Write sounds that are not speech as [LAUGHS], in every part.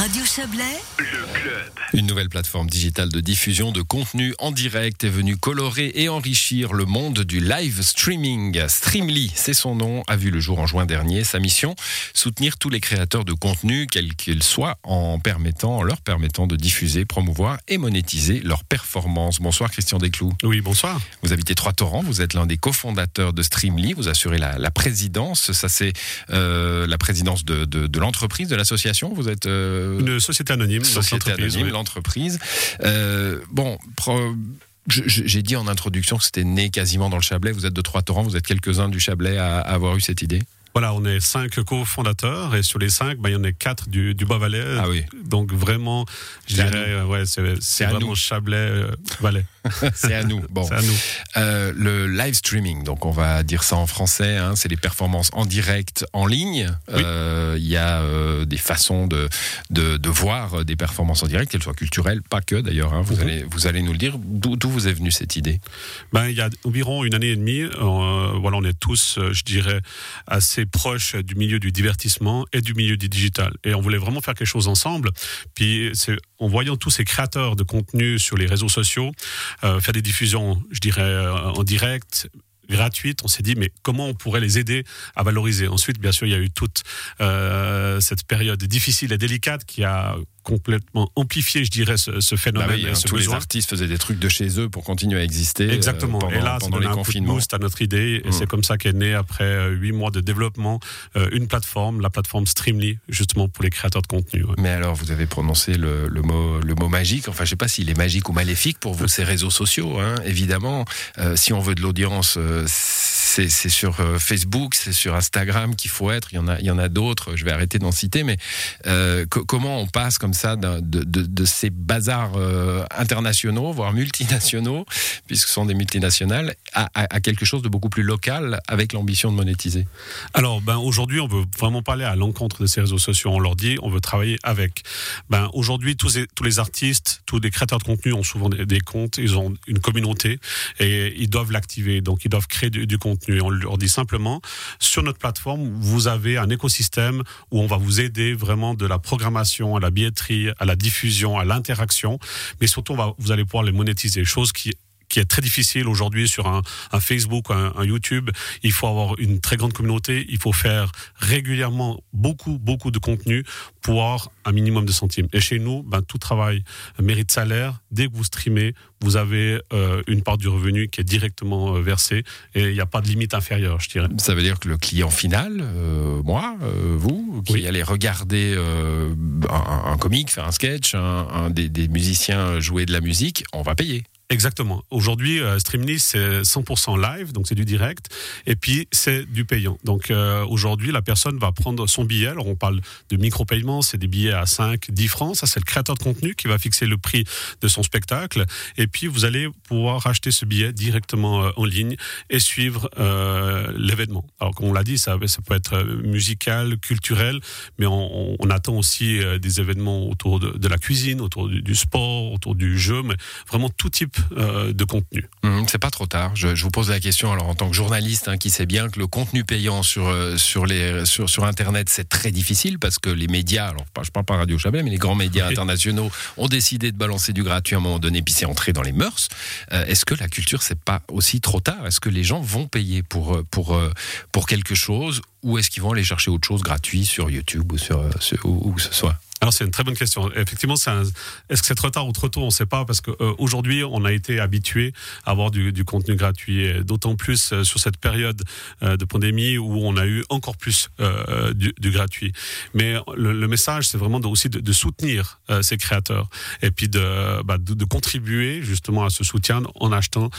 Radio Chablais, Le club. Une nouvelle plateforme digitale de diffusion de contenu en direct est venue colorer et enrichir le monde du live streaming. Streamly, c'est son nom, a vu le jour en juin dernier. Sa mission, soutenir tous les créateurs de contenu, quels qu'ils soient, en permettant, en leur permettant de diffuser, promouvoir et monétiser leurs performances. Bonsoir Christian Desclous. Oui, bonsoir. Vous habitez Trois-Torrents, vous êtes l'un des cofondateurs de Streamly, vous assurez la, la présidence. Ça, c'est euh, la présidence de, de, de l'entreprise, de l'association. Vous êtes euh, Une société anonyme. société anonyme, oui. l'entreprise. Euh, bon, pro- j'ai dit en introduction que c'était né quasiment dans le Chablais. Vous êtes de Trois-Torrents, vous êtes quelques-uns du Chablais à avoir eu cette idée. Voilà, on est cinq cofondateurs et sur les cinq, ben, il y en a quatre du, du Bas-Valais. Ah oui. Donc vraiment, je dirais, ouais, c'est, vraiment nous. Chablais, euh, Valais. [LAUGHS] C'est à nous. Bon, [LAUGHS] C'est à nous. Euh, le live streaming, donc on va dire ça en français, hein, c'est les performances en direct, en ligne. Oui. Euh, Il y a des façons de, de, de voir des performances en direct, qu'elles soient culturelles, pas que d'ailleurs. hein, vous, Mhm. allez, vous allez nous le dire. D'où vous est venue cette idée? Ben, il y a environ une année et demie, voilà, on est tous, je dirais, assez proches du milieu du divertissement et du milieu du digital. Et on voulait vraiment faire quelque chose ensemble. Puis, c'est en voyant tous ces créateurs de contenu sur les réseaux sociaux euh, faire des diffusions, je dirais, euh, en direct gratuites, on s'est dit mais comment on pourrait les aider à valoriser? Ensuite, bien sûr, il y a eu toute euh, cette période difficile et délicate qui a complètement amplifié, je dirais, ce, ce Bah phénomène oui, et hein, ce Tous les artistes faisaient des trucs de chez eux pour continuer à exister. euh, Exactement. pendant, et là, pendant les un coup de confinements. boost à notre idée. Et Mm. c'est comme ça qu'est née, après euh, huit mois de développement, euh, une plateforme, la plateforme Streamly, justement pour les créateurs de contenu. ouais. Mais alors, vous avez prononcé le, le mot, le mot magique. Enfin, je sais pas s'il est magique ou maléfique pour vous, ces réseaux sociaux. Hein. Évidemment, euh, si on veut de l'audience, euh, c'est c'est sur euh, Facebook, c'est sur Instagram qu'il faut être. Il y en a, il y en a d'autres. Je vais arrêter d'en citer. Mais euh, co- comment on passe comme ça de, ces bazars euh, internationaux, voire multinationaux, puisque ce sont des multinationales, à, quelque chose de beaucoup plus local avec l'ambition de monétiser? Alors, ben, aujourd'hui, on veut vraiment parler à l'encontre de ces réseaux sociaux. On leur dit, on veut travailler avec. Ben, aujourd'hui, tous, les- artistes, tous les créateurs de contenu ont souvent des, comptes, ils ont une communauté et ils doivent l'activer. Donc, ils doivent créer du contenu. On leur dit simplement, sur notre plateforme, vous avez un écosystème où on va vous aider vraiment de la programmation à la billetterie, à la diffusion, à l'interaction. Mais surtout, vous allez pouvoir les monétiser. Chose qui qui est très difficile aujourd'hui sur un, un Facebook, un, un YouTube. Il faut avoir une très grande communauté. Il faut faire régulièrement beaucoup, beaucoup de contenu pour avoir un minimum de centimes. Et chez nous, ben, tout travail mérite salaire. Dès que vous streamez, vous avez euh, une part du revenu qui est directement euh, versée et il n'y a pas de limite inférieure, je dirais. Ça veut dire que le client final, euh, moi, vous, qui Oui. allez regarder un, un comique, faire un sketch, un, un des, des musiciens jouer de la musique, on va payer. Exactement. Aujourd'hui, euh, Streamly, c'est 100% live, donc c'est du direct, et puis c'est du payant. Donc euh, aujourd'hui, la personne va prendre son billet. Alors on parle de micro-paiement, c'est des billets à 5, 10 francs. Ça, c'est le créateur de contenu qui va fixer le prix de son spectacle. Et puis vous allez pouvoir acheter ce billet directement euh, en ligne et suivre euh, l'événement. Alors comme on l'a dit, ça, ça peut être euh, musical, culturel, mais on, on- attend aussi des événements autour de, la cuisine, autour du sport, autour du jeu, mais vraiment tout type euh, de contenu. Hum, c'est pas trop tard. Je, je vous pose la question alors en tant que journaliste hein, qui sait bien que le contenu payant sur euh, sur les sur sur internet c'est très difficile parce que les médias, alors je parle pas Radio Chablais, mais les grands médias Oui. internationaux ont décidé de balancer du gratuit à un moment donné puis c'est entré dans les mœurs. Euh, Est-ce que la culture c'est pas aussi trop tard? Est-ce que les gens vont payer pour pour pour quelque chose? Ou est-ce qu'ils vont aller chercher autre chose gratuit sur YouTube ou sur, sur- où, où que ce soit? Alors c'est une très bonne question. Effectivement, est-ce que c'est trop tard ou trop tôt? On ne sait pas parce qu'aujourd'hui, on a été habitué à avoir du, contenu gratuit, d'autant plus euh, sur cette période euh, de pandémie où on a eu encore plus euh, du, gratuit. Mais le, message, c'est vraiment aussi de, soutenir euh, ces créateurs et puis de, bah, de, contribuer justement à ce soutien en achetant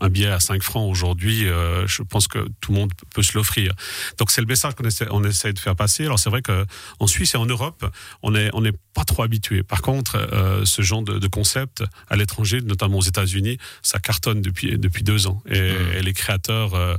un, billet à 5 francs aujourd'hui. euh, je pense que tout le monde peut se l'offrir. Donc c'est le message qu'on essaie, de faire passer. Alors c'est vrai qu'en Suisse et en Europe, on est on n'est pas trop habitué. Par contre, euh, ce genre de, de concept à l'étranger, notamment aux États-Unis, ça cartonne depuis depuis deux ans. Et, et les créateurs, euh,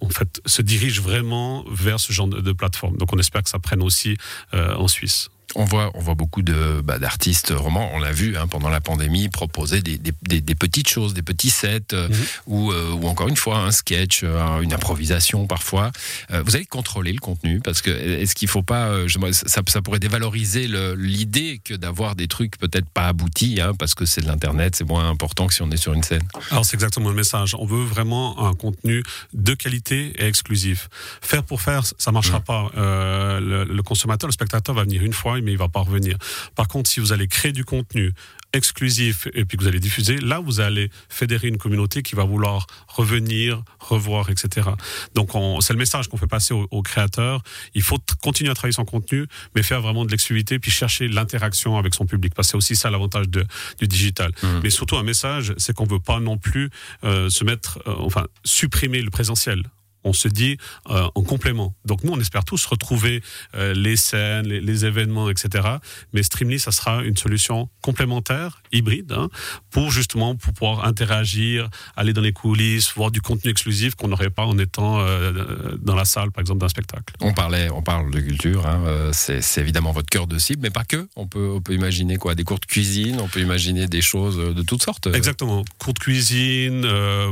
en fait, se dirigent vraiment vers ce genre de, de plateforme. Donc on espère que ça prenne aussi euh, en Suisse. On voit, on voit beaucoup de bah, d'artistes romans. On l'a vu hein, pendant la pandémie proposer des, des, des, petites choses, des petits sets, euh, mhm. ou, euh, ou encore une fois un sketch, euh, une improvisation parfois. vous allez contrôler le contenu parce que est-ce qu'il faut pas, je, ça, ça, pourrait dévaloriser l'idée que d'avoir des trucs peut-être pas aboutis, hein, parce que c'est de l'internet, c'est moins important que si on est sur une scène. Alors c'est exactement le message. On veut vraiment un contenu de qualité et exclusif. Faire pour faire, ça marchera mhm. pas. Le, le consommateur, le spectateur va venir une fois mais il va pas revenir. Par contre, si vous allez créer du contenu exclusif et puis que vous allez diffuser, là vous allez fédérer une communauté qui va vouloir revenir, revoir, etc. Donc c'est le message qu'on fait passer aux, créateurs. Il faut continuer à travailler son contenu, mais faire vraiment de l'exclusivité puis chercher l'interaction avec son public. Parce que c'est aussi ça l'avantage du digital. Mmh. Mais surtout un message, c'est qu'on veut pas non plus euh, se mettre, euh, enfin supprimer le présentiel on se dit euh, en complément. Donc nous, on espère tous retrouver euh, les scènes, les, événements, etc. Mais Streamly, ça sera une solution complémentaire, hybride, hein, pour justement pour pouvoir interagir, aller dans les coulisses, voir du contenu exclusif qu'on n'aurait pas en étant euh, dans la salle, par exemple, d'un spectacle. On parlait, on parle de culture, hein, c'est évidemment votre cœur de cible, mais pas que. On peut, on peut imaginer quoi, des cours de cuisine, on peut imaginer des choses de toutes sortes. Exactement, cours de cuisine,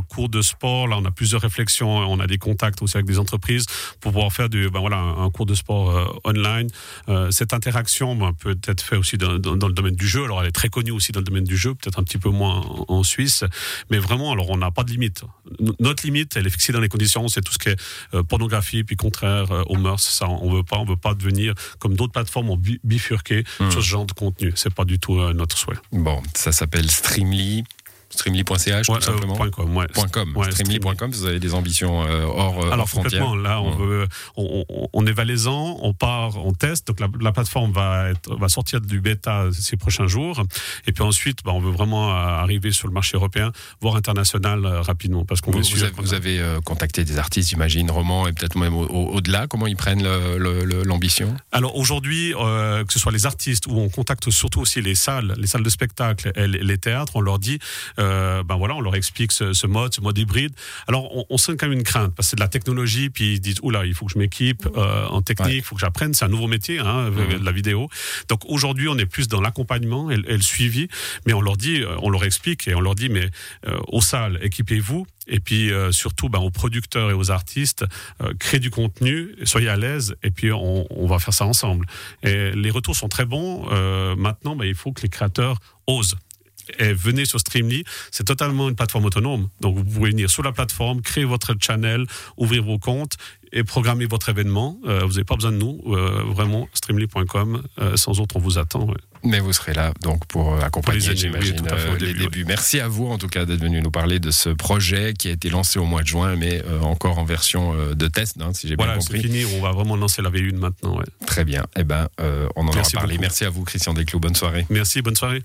cours de sport. Là, on a plusieurs réflexions, on a des contacts aussi avec des entreprises pour pouvoir faire du, ben voilà, un, cours de sport euh, online. Euh, cette interaction ben, peut être fait aussi dans, dans, le domaine du jeu. Alors elle est très connue aussi dans le domaine du jeu, peut-être un petit peu moins en, Suisse, mais vraiment, alors on n'a pas de limite. Notre limite, elle est fixée dans les conditions, c'est tout ce qui est euh, pornographie, puis contraire aux mœurs. Ça, on veut pas, on veut pas devenir comme d'autres plateformes ont bifurqué mmh. sur ce genre de contenu. C'est pas du tout notre souhait. Bon, ça s'appelle Streamly. Streamly.ch tout simplement. Point .com, ouais. Streamly.com, vous avez des ambitions euh, hors, euh, Alors, frontières. Là, on, veut, on, on, est valaisan, on part, on teste. Donc la, la, plateforme va, être, va sortir du bêta ces prochains jours. Et puis ensuite, bah, on veut vraiment euh, arriver sur le marché européen, voire international rapidement. Parce qu'on vous, vous, avez, vous avez contacté des artistes, j'imagine, romans et peut-être même au-delà. Comment ils prennent l'ambition? Alors aujourd'hui, que ce soit les artistes ou on contacte surtout aussi les salles, les salles de spectacle et les, théâtres, on leur dit euh, ben voilà, on leur explique ce, mode, ce mode hybride. Alors, on, sent quand même une crainte parce que c'est de la technologie, puis ils disent oula, il faut que je m'équipe euh, en technique, il faut que j'apprenne. C'est un nouveau métier, hein, mmh. la vidéo. Donc aujourd'hui, on est plus dans l'accompagnement et, le suivi, mais on leur dit, euh, on leur explique et on leur dit, mais aux salles, équipez-vous. Et puis surtout, ben, aux producteurs et aux artistes, créez du contenu, soyez à l'aise, et puis on, on, va faire ça ensemble. Et les retours sont très bons. maintenant, ben, il faut que les créateurs osent et venez sur Streamly. C'est totalement une plateforme autonome. Donc, vous pouvez venir sur la plateforme, créer votre channel, ouvrir vos comptes et programmer votre événement. Euh, vous n'avez pas besoin de nous. Euh, vraiment, streamly.com. Euh, sans autre, on vous attend. Mais vous serez là donc pour accompagner, j'imagine, les débuts. Merci à vous en tout cas d'être venu nous parler de ce projet qui a été lancé au mois de juin, mais encore en version de test, hein, si j'ai bien compris. Voilà, c'est fini. On va vraiment lancer la V1 maintenant. Très bien. Eh ben, on en a parlé. Merci à vous, Christian Desclous. Bonne soirée. Merci. Bonne soirée.